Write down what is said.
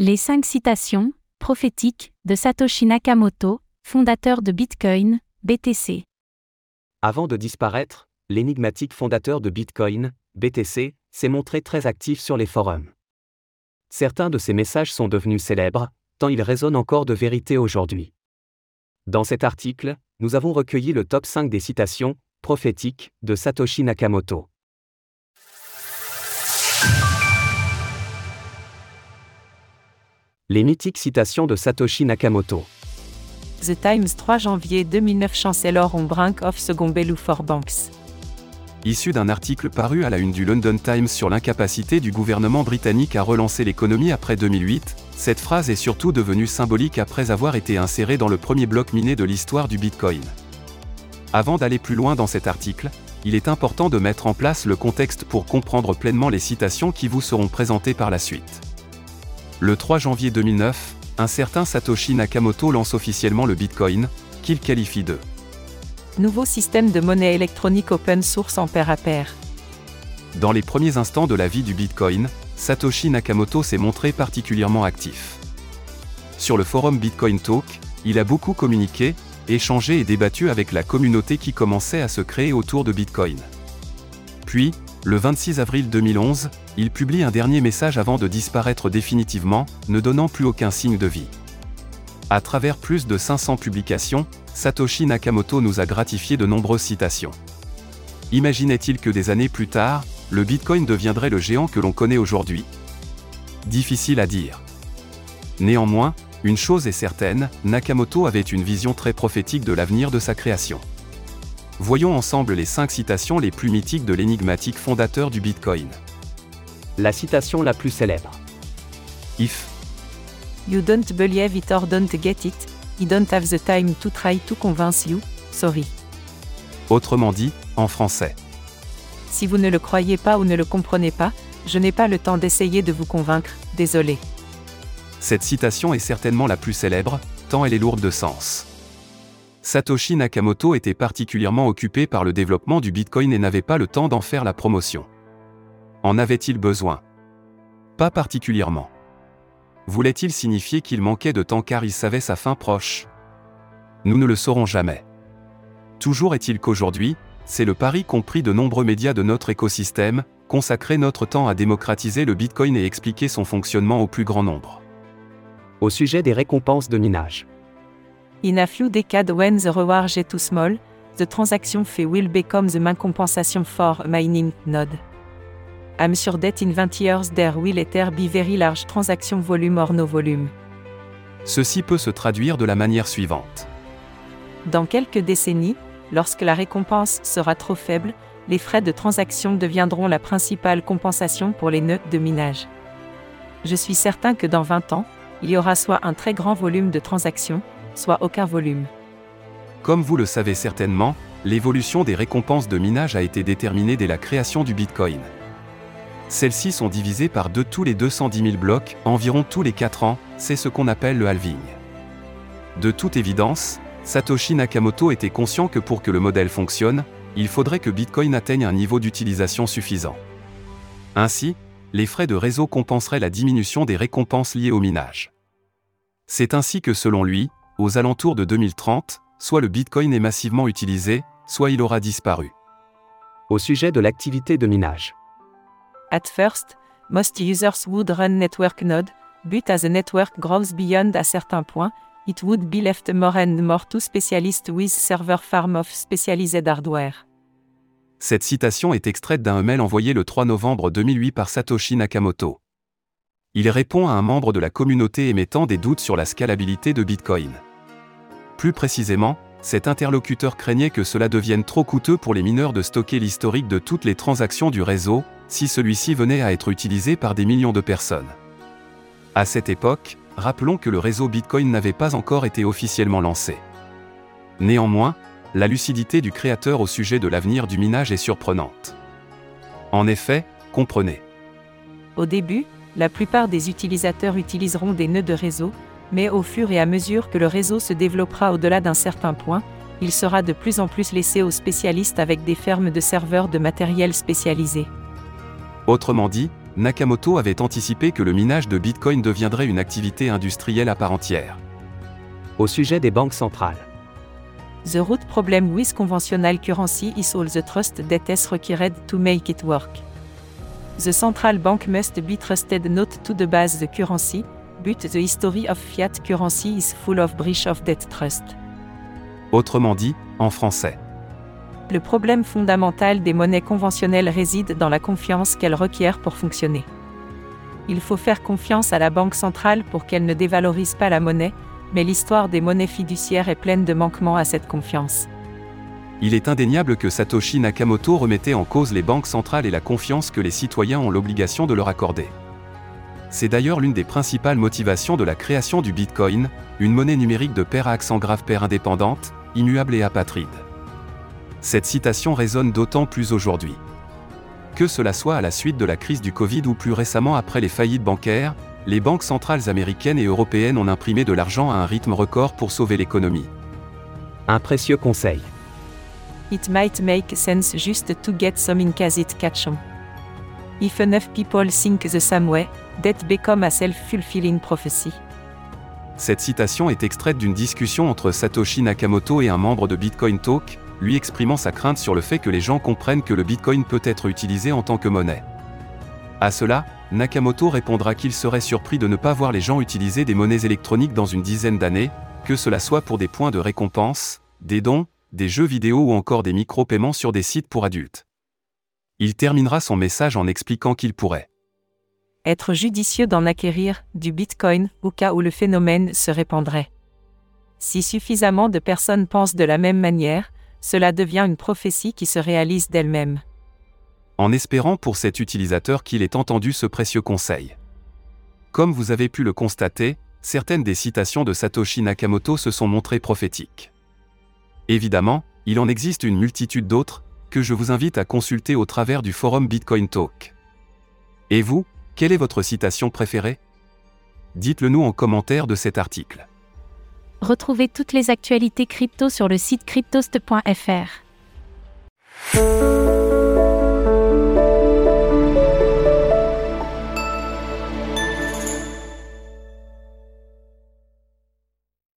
Les cinq citations, prophétiques, de Satoshi Nakamoto, fondateur de Bitcoin, BTC. Avant de disparaître, l'énigmatique fondateur de Bitcoin, BTC, s'est montré très actif sur les forums. Certains de ses messages sont devenus célèbres, tant ils résonnent encore de vérité aujourd'hui. Dans cet article, nous avons recueilli le top 5 des citations prophétiques de Satoshi Nakamoto. Les mythiques citations de Satoshi Nakamoto. The Times 3 janvier 2009 Chancellor on brink of second for banks. Issu d'un article paru à la une du London Times sur l'incapacité du gouvernement britannique à relancer l'économie après 2008, cette phrase est surtout devenue symbolique après avoir été insérée dans le premier bloc miné de l'histoire du Bitcoin. Avant d'aller plus loin dans cet article, il est important de mettre en place le contexte pour comprendre pleinement les citations qui vous seront présentées par la suite. Le 3 janvier 2009, un certain Satoshi Nakamoto lance officiellement le Bitcoin, qu'il qualifie de nouveau système de monnaie électronique open source en pair à pair. Dans les premiers instants de la vie du Bitcoin, Satoshi Nakamoto s'est montré particulièrement actif. Sur le forum Bitcoin Talk, il a beaucoup communiqué, échangé et débattu avec la communauté qui commençait à se créer autour de Bitcoin. Puis, le 26 avril 2011, il publie un dernier message avant de disparaître définitivement, ne donnant plus aucun signe de vie. À travers plus de 500 publications, Satoshi Nakamoto nous a gratifié de nombreuses citations. Imaginait-il que des années plus tard, le Bitcoin deviendrait le géant que l'on connaît aujourd'hui? Difficile à dire. Néanmoins, une chose est certaine, Nakamoto avait une vision très prophétique de l'avenir de sa création. Voyons ensemble les 5 citations les plus mythiques de l'énigmatique fondateur du Bitcoin. La citation la plus célèbre. If. You don't believe it or don't get it, I don't have the time to try to convince you, sorry. Autrement dit, en français. Si vous ne le croyez pas ou ne le comprenez pas, je n'ai pas le temps d'essayer de vous convaincre, désolé. Cette citation est certainement la plus célèbre, tant elle est lourde de sens. Satoshi Nakamoto était particulièrement occupé par le développement du Bitcoin et n'avait pas le temps d'en faire la promotion. En avait-il besoin? Pas particulièrement. Voulait-il signifier qu'il manquait de temps car il savait sa fin proche? Nous ne le saurons jamais. Toujours est-il qu'aujourd'hui, c'est le pari compris de nombreux médias de notre écosystème, consacrer notre temps à démocratiser le Bitcoin et expliquer son fonctionnement au plus grand nombre. Au sujet des récompenses de minage. In a few decades when the reward get too small, the transaction fee will become the main compensation for mining node. I'm sure that in 20 years there will either be very large transaction volume or no volume. Ceci peut se traduire de la manière suivante. Dans quelques décennies, lorsque la récompense sera trop faible, les frais de transaction deviendront la principale compensation pour les nœuds de minage. Je suis certain que dans 20 ans, il y aura soit un très grand volume de transactions, soit aucun volume. Comme vous le savez certainement, l'évolution des récompenses de minage a été déterminée dès la création du Bitcoin. Celles-ci sont divisées par deux tous les 210 000 blocs, environ tous les 4 ans, c'est ce qu'on appelle le halving. De toute évidence, Satoshi Nakamoto était conscient que pour que le modèle fonctionne, il faudrait que Bitcoin atteigne un niveau d'utilisation suffisant. Ainsi, les frais de réseau compenseraient la diminution des récompenses liées au minage. C'est ainsi que selon lui, aux alentours de 2030, soit le Bitcoin est massivement utilisé, soit il aura disparu. Au sujet de l'activité de minage. At first, most users would run network node, but as the network grows beyond a certain point, it would be left more and more to specialists with server farm of specialized hardware. Cette citation est extraite d'un mail envoyé le 3 novembre 2008 par Satoshi Nakamoto. Il répond à un membre de la communauté émettant des doutes sur la scalabilité de Bitcoin. Plus précisément, cet interlocuteur craignait que cela devienne trop coûteux pour les mineurs de stocker l'historique de toutes les transactions du réseau, si celui-ci venait à être utilisé par des millions de personnes. À cette époque, rappelons que le réseau Bitcoin n'avait pas encore été officiellement lancé. Néanmoins, la lucidité du créateur au sujet de l'avenir du minage est surprenante. En effet, comprenez. Au début, la plupart des utilisateurs utiliseront des nœuds de réseau, mais au fur et à mesure que le réseau se développera au-delà d'un certain point, il sera de plus en plus laissé aux spécialistes avec des fermes de serveurs de matériel spécialisé. Autrement dit, Nakamoto avait anticipé que le minage de Bitcoin deviendrait une activité industrielle à part entière. Au sujet des banques centrales. The root problem with conventional currency is all the trust that is required to make it work. The central bank must be trusted not to the base the currency, but the history of fiat currency is full of breach of that trust. Autrement dit, en français. Le problème fondamental des monnaies conventionnelles réside dans la confiance qu'elles requièrent pour fonctionner. Il faut faire confiance à la Banque centrale pour qu'elle ne dévalorise pas la monnaie, mais l'histoire des monnaies fiduciaires est pleine de manquements à cette confiance. Il est indéniable que Satoshi Nakamoto remettait en cause les banques centrales et la confiance que les citoyens ont l'obligation de leur accorder. C'est d'ailleurs l'une des principales motivations de la création du Bitcoin, une monnaie numérique de pair à accent grave pair indépendante, immuable et apatride. Cette citation résonne d'autant plus aujourd'hui. Que cela soit à la suite de la crise du Covid ou plus récemment après les faillites bancaires, les banques centrales américaines et européennes ont imprimé de l'argent à un rythme record pour sauver l'économie. Un précieux conseil. It might make sense just to get some in case it on. If enough people think the same way, that become a self-fulfilling prophecy. Cette citation est extraite d'une discussion entre Satoshi Nakamoto et un membre de Bitcoin Talk, lui exprimant sa crainte sur le fait que les gens comprennent que le Bitcoin peut être utilisé en tant que monnaie. À cela, Nakamoto répondra qu'il serait surpris de ne pas voir les gens utiliser des monnaies électroniques dans une dizaine d'années, que cela soit pour des points de récompense, des dons, des jeux vidéo ou encore des micro-paiements sur des sites pour adultes. Il terminera son message en expliquant qu'il pourrait être judicieux d'en acquérir du Bitcoin au cas où le phénomène se répandrait. Si suffisamment de personnes pensent de la même manière, cela devient une prophétie qui se réalise d'elle-même. En espérant pour cet utilisateur qu'il ait entendu ce précieux conseil. Comme vous avez pu le constater, certaines des citations de Satoshi Nakamoto se sont montrées prophétiques. Évidemment, il en existe une multitude d'autres, que je vous invite à consulter au travers du forum Bitcoin Talk. Et vous, quelle est votre citation préférée? Dites-le nous en commentaire de cet article. Retrouvez toutes les actualités crypto sur le site cryptost.fr.